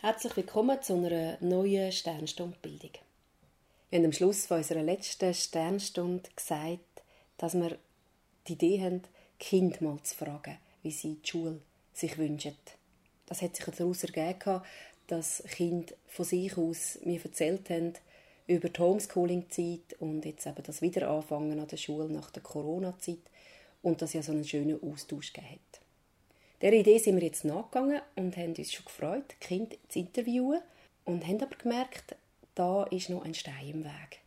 Herzlich willkommen zu einer neuen Sternstundbildung. Wir haben am Schluss unserer letzten Sternstunde gesagt, dass wir die Idee haben, Kind mal zu fragen, wie sie die Schule sich wünschen. Das hat sich daraus ergeben, dass Kinder von sich aus mir erzählt haben über die Homeschooling-Zeit und jetzt eben das Wiederanfangen an der Schule nach der Corona-Zeit und dass ja so einen schönen Austausch gegeben hat. Der Idee sind wir jetzt nachgegangen und haben uns schon gefreut, Kinder zu interviewen und haben aber gemerkt, da ist noch ein Stein im Weg,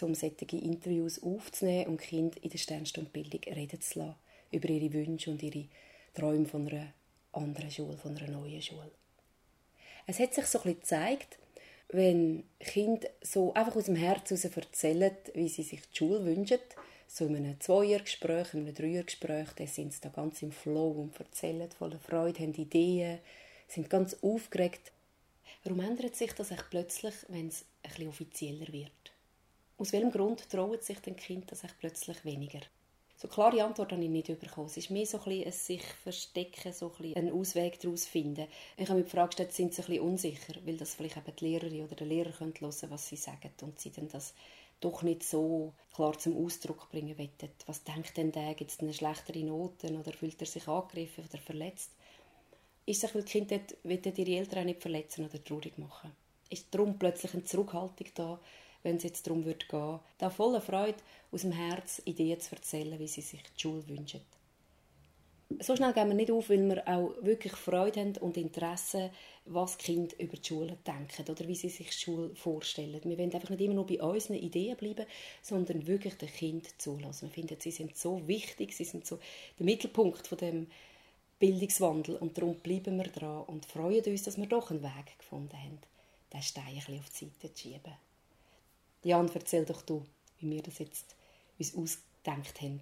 um solche Interviews aufzunehmen und Kinder in der Sternstundbildung reden zu lassen über ihre Wünsche und ihre Träume von einer anderen Schule, von einer neuen Schule. Es hat sich so ein bisschen gezeigt, wenn Kinder so einfach aus dem Herzen heraus erzählen, wie sie sich die Schule wünschen, so in einem Zweiergespräch, in einem Dreiergespräch, dann sind sie da ganz im Flow und erzählen voller Freude, haben Ideen, sind ganz aufgeregt. Warum ändert sich das echt plötzlich, wenn es ein bisschen offizieller wird? Aus welchem Grund trauen sich den Kind das echt plötzlich weniger? So klare Antwort habe ich nicht bekommen. Es ist mehr so ein, bisschen ein sich verstecken, so ein einen Ausweg daraus finden. Ich habe mich gefragt, sind sie ein bisschen unsicher, weil das vielleicht eben die Lehrerin oder der Lehrer hören können, was sie sagen und sie dann das doch nicht so klar zum Ausdruck bringen wollen. Was denkt denn der? Gibt es eine schlechtere Noten oder fühlt er sich angegriffen oder verletzt? Ist es, weil die Kinder ihre Eltern auch nicht verletzen oder traurig machen? Ist darum plötzlich eine Zurückhaltung da, wenn es jetzt darum wird gehen, da voller Freude aus dem Herz Ideen zu erzählen, wie sie sich die Schule wünschen? So schnell gehen wir nicht auf, weil wir auch wirklich Freude haben und Interesse, was die Kinder über die Schule denken oder wie sie sich die Schule vorstellen. Wir wollen einfach nicht immer nur bei unseren Ideen bleiben, sondern wirklich den Kind zulassen. Wir finden, sie sind so wichtig, sie sind so der Mittelpunkt von dem Bildungswandel und darum bleiben wir dran und freuen uns, dass wir doch einen Weg gefunden haben, den Stein ein bisschen auf die Seite zu schieben. Jan, erzähl doch du, wie wir das jetzt uns ausgedacht haben.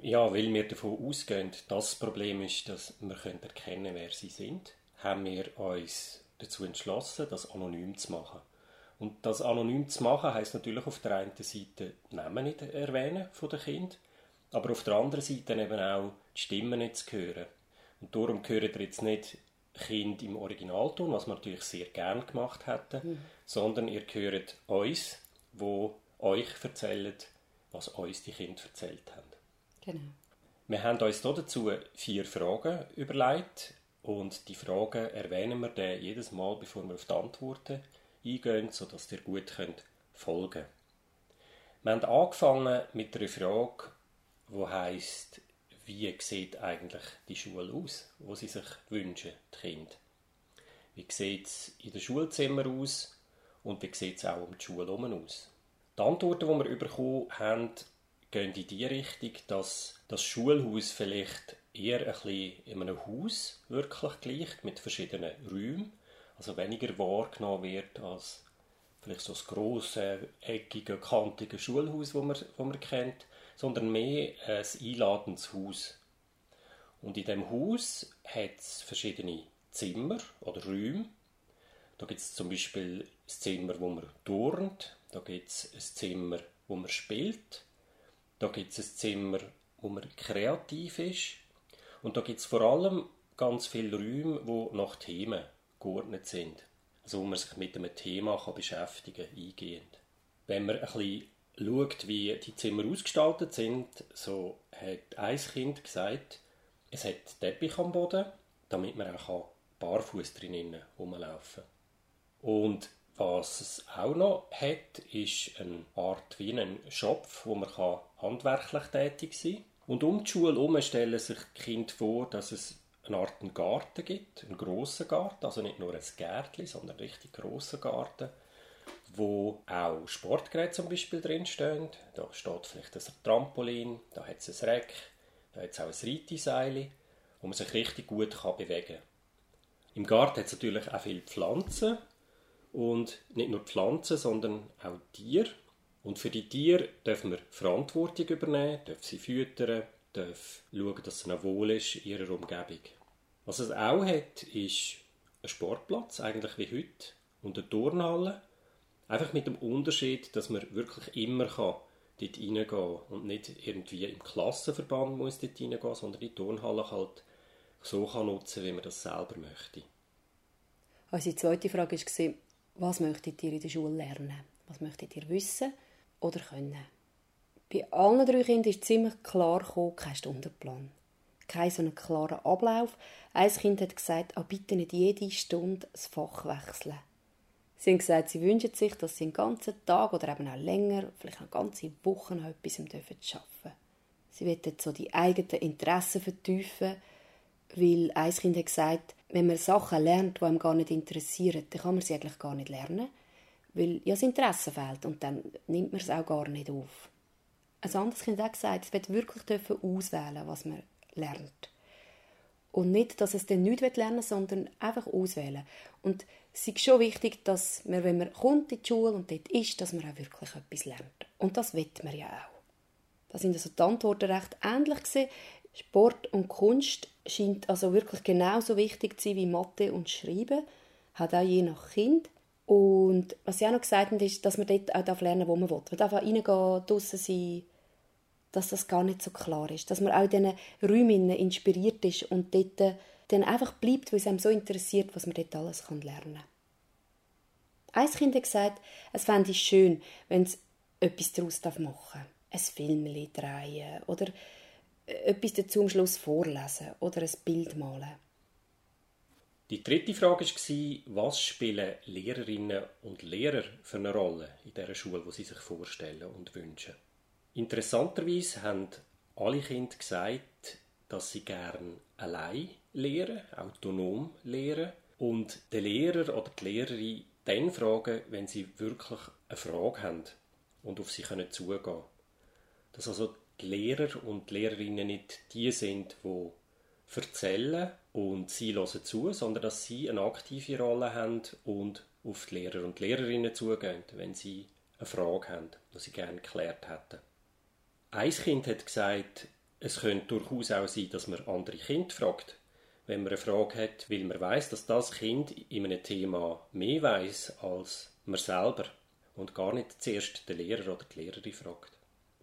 Ja, weil wir davon ausgehen, dass das Problem ist, dass wir erkennen können, wer sie sind, haben wir uns dazu entschlossen, das anonym zu machen. Und das anonym zu machen heisst natürlich auf der einen Seite Namen nicht erwähnen von den Kind, aber auf der anderen Seite eben auch die Stimmen nicht zu hören. Und darum hören ihr jetzt nicht Kind im Originalton, was wir natürlich sehr gern gemacht hätten, mhm. sondern ihr hört uns, wo euch erzählen, was uns die Kinder erzählt haben. Genau. Wir haben uns dazu vier Fragen überlegt und die Fragen erwähnen wir dann jedes Mal, bevor wir auf die Antworten eingehen, sodass ihr gut könnt folgen. Wir haben angefangen mit einer Frage, die heisst, wie sieht eigentlich die Schule aus, wo sie sich wünschen, die Kinder. Wie sieht es in den Schulzimmer aus und wie sieht es auch um die Schule herum aus? Die Antworten, die wir bekommen haben, gehen in die Richtung, dass das Schulhaus vielleicht eher ein bisschen in einem Haus wirklich gleicht, mit verschiedenen Räumen, also weniger wahrgenommen wird als vielleicht so das grosse, eckige, kantige Schulhaus, das man, das man kennt, sondern mehr ein einladendes Haus. Und in dem Haus hat es verschiedene Zimmer oder Räume. Da gibt es zum Beispiel das Zimmer, wo man turnt, da gibt es ein Zimmer, wo man spielt, da gibt es ein Zimmer, wo man kreativ ist. Und da gibt es vor allem ganz viele Räume, die nach Themen geordnet sind. Also wo man sich mit einem Thema kann beschäftigen kann, eingehend. Wenn man ein bisschen schaut, wie die Zimmer ausgestaltet sind, so hat ein Kind gesagt, es hat Teppich am Boden, damit man auch barfuß drinnen rumlaufen kann. Und was es auch noch hat, ist eine Art wie ein Schopf, wo man handwerklich tätig sein kann. Und um die Schule herum stellen sich die Kinder vor, dass es eine Art Garten gibt, einen grossen Garten, also nicht nur ein Gärtchen, sondern einen richtig grossen Garten, wo auch Sportgeräte zum Beispiel drinstehen. Da steht vielleicht ein Trampolin, da hat es ein Reck, da hat es auch ein Reiteseil, wo man sich richtig gut bewegen kann. Im Garten hat es natürlich auch viele Pflanzen, und nicht nur Pflanzen, sondern auch Tiere. Und für die Tiere dürfen wir Verantwortung übernehmen, dürfen sie füttern, dürfen schauen, dass es ihnen wohl ist in ihrer Umgebung. Was es auch hat, ist ein Sportplatz, eigentlich wie heute, und eine Turnhalle. Einfach mit dem Unterschied, dass man wirklich immer kann dort reingehen und nicht irgendwie im Klassenverband muss dort reingehen, sondern die Turnhalle halt so kann nutzen, wie man das selber möchte. Unsere zweite Frage war, was möchtet ihr in der Schule lernen? Was möchtet ihr wissen oder können? Bei allen drei Kindern ist ziemlich klar gekommen, kein Stundenplan. Kein so einen klaren Ablauf. Ein Kind hat gesagt, auch bitte nicht jede Stunde das Fach wechseln. Sie haben gesagt, sie wünschen sich, dass sie einen ganzen Tag oder eben auch länger, vielleicht eine ganze Woche noch etwas arbeiten dürfen. Sie wollen so die eigenen Interessen vertiefen, weil ein Kind hat gesagt, wenn man Sachen lernt, die einem gar nicht interessieren, dann kann man sie eigentlich gar nicht lernen, weil ja das Interesse fehlt und dann nimmt man es auch gar nicht auf. Ein anderes Kind hat gesagt, es wird wirklich auswählen, was man lernt. Und nicht, dass es dann nicht lernen will, sondern einfach auswählen. Und es ist schon wichtig, dass man, wenn man kommt in die Schule und dort ist, dass man auch wirklich etwas lernt. Und das will man ja auch. Da sind also die Antworten recht ähnlich gewesen. Sport und Kunst scheint also wirklich genauso wichtig zu sein wie Mathe und Schreiben. Hat auch je nach Kind. Und was sie auch noch gesagt haben, ist, dass man dort auch lernen darf, wo man will. Man darf auch reingehen, draussen sein, dass das gar nicht so klar ist. Dass man auch in diesen Räumen inspiriert ist und dort dann einfach bleibt, weil es einem so interessiert, was man dort alles lernen kann. Ein Kind hat gesagt, es fände es schön, wenn es etwas daraus machen darf. Ein Film drehen oder etwas dazu am Schluss vorlesen oder ein Bild malen. Die dritte Frage war, was spielen Lehrerinnen und Lehrer für eine Rolle in dieser Schule, die sie sich vorstellen und wünschen. Interessanterweise haben alle Kinder gesagt, dass sie gern allein lehren, autonom lehren und den Lehrer oder die Lehrerin dann fragen, wenn sie wirklich eine Frage haben und auf sie können zugehen. Dass also die Lehrer und die Lehrerinnen nicht die sind, die erzählen und sie hören zu, sondern dass sie eine aktive Rolle haben und auf die Lehrer und Lehrerinnen zugehen, wenn sie eine Frage haben, die sie gerne geklärt hätten. Ein Kind hat gesagt, es könnte durchaus auch sein, dass man andere Kinder fragt, wenn man eine Frage hat, weil man weiß, dass das Kind in einem Thema mehr weiß als man selber und gar nicht zuerst den Lehrer oder die Lehrerin fragt.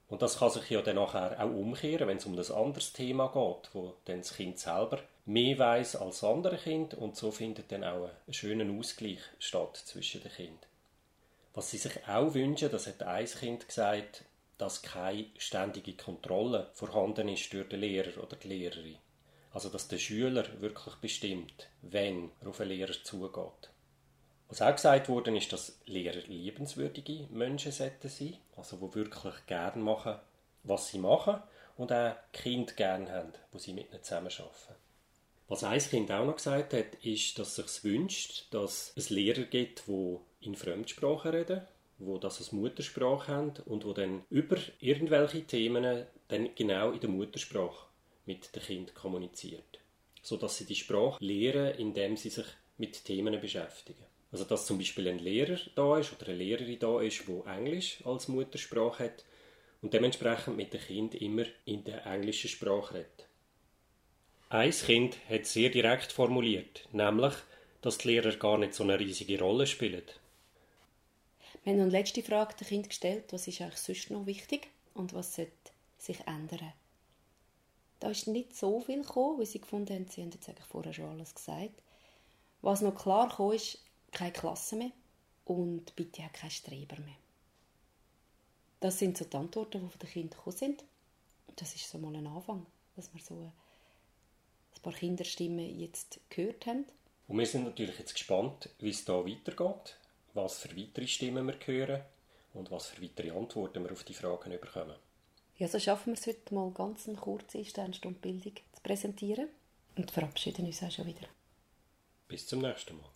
Und das kann sich ja dann nachher auch umkehren, wenn es um ein anderes Thema geht, wo dann das Kind selber mehr weiß als andere Kind und so findet dann auch ein schöner Ausgleich statt zwischen den Kindern. Was sie sich auch wünschen, das hat ein Kind gesagt, dass keine ständige Kontrolle vorhanden ist durch den Lehrer oder die Lehrerin. Also dass der Schüler wirklich bestimmt, wenn er auf einen Lehrer zugeht. Was auch gesagt wurde, ist, dass Lehrer liebenswürdige Menschen sein sollten, also die wirklich gerne machen, was sie machen und auch Kinder gerne haben, wo sie mit ihnen zusammenarbeiten. Was ein Kind auch noch gesagt hat, ist, dass es sich wünscht, dass es Lehrer gibt, die in Fremdsprachen reden, wo das als Muttersprache haben und wo dann über irgendwelche Themen dann genau in der Muttersprache mit dem Kind kommuniziert, so dass sie die Sprache lehren, indem sie sich mit Themen beschäftigen. Also dass zum Beispiel ein Lehrer da ist oder eine Lehrerin da ist, wo Englisch als Muttersprache hat und dementsprechend mit dem Kind immer in der englischen Sprache redet. Ein Kind hat sehr direkt formuliert, nämlich, dass die Lehrer gar nicht so eine riesige Rolle spielen. Wir haben noch eine letzte Frage dem Kind gestellt, was ist eigentlich sonst noch wichtig und was sollte sich ändern? Da ist nicht so viel gekommen, weil sie gefunden haben, sie haben jetzt eigentlich vorher schon alles gesagt. Was noch klar kam, ist, keine Klasse mehr und bitte auch keine Streber mehr. Das sind so die Antworten, die von den Kindern gekommen sind. Und das ist so mal ein Anfang, dass wir so ein paar Kinderstimmen jetzt gehört haben. Und wir sind natürlich jetzt gespannt, wie es da weitergeht, was für weitere Stimmen wir hören und was für weitere Antworten wir auf die Fragen bekommen. Ja, so schaffen wir es heute mal ganz eine kurze Sternstunde Bildung zu präsentieren und verabschieden uns auch schon wieder. Bis zum nächsten Mal.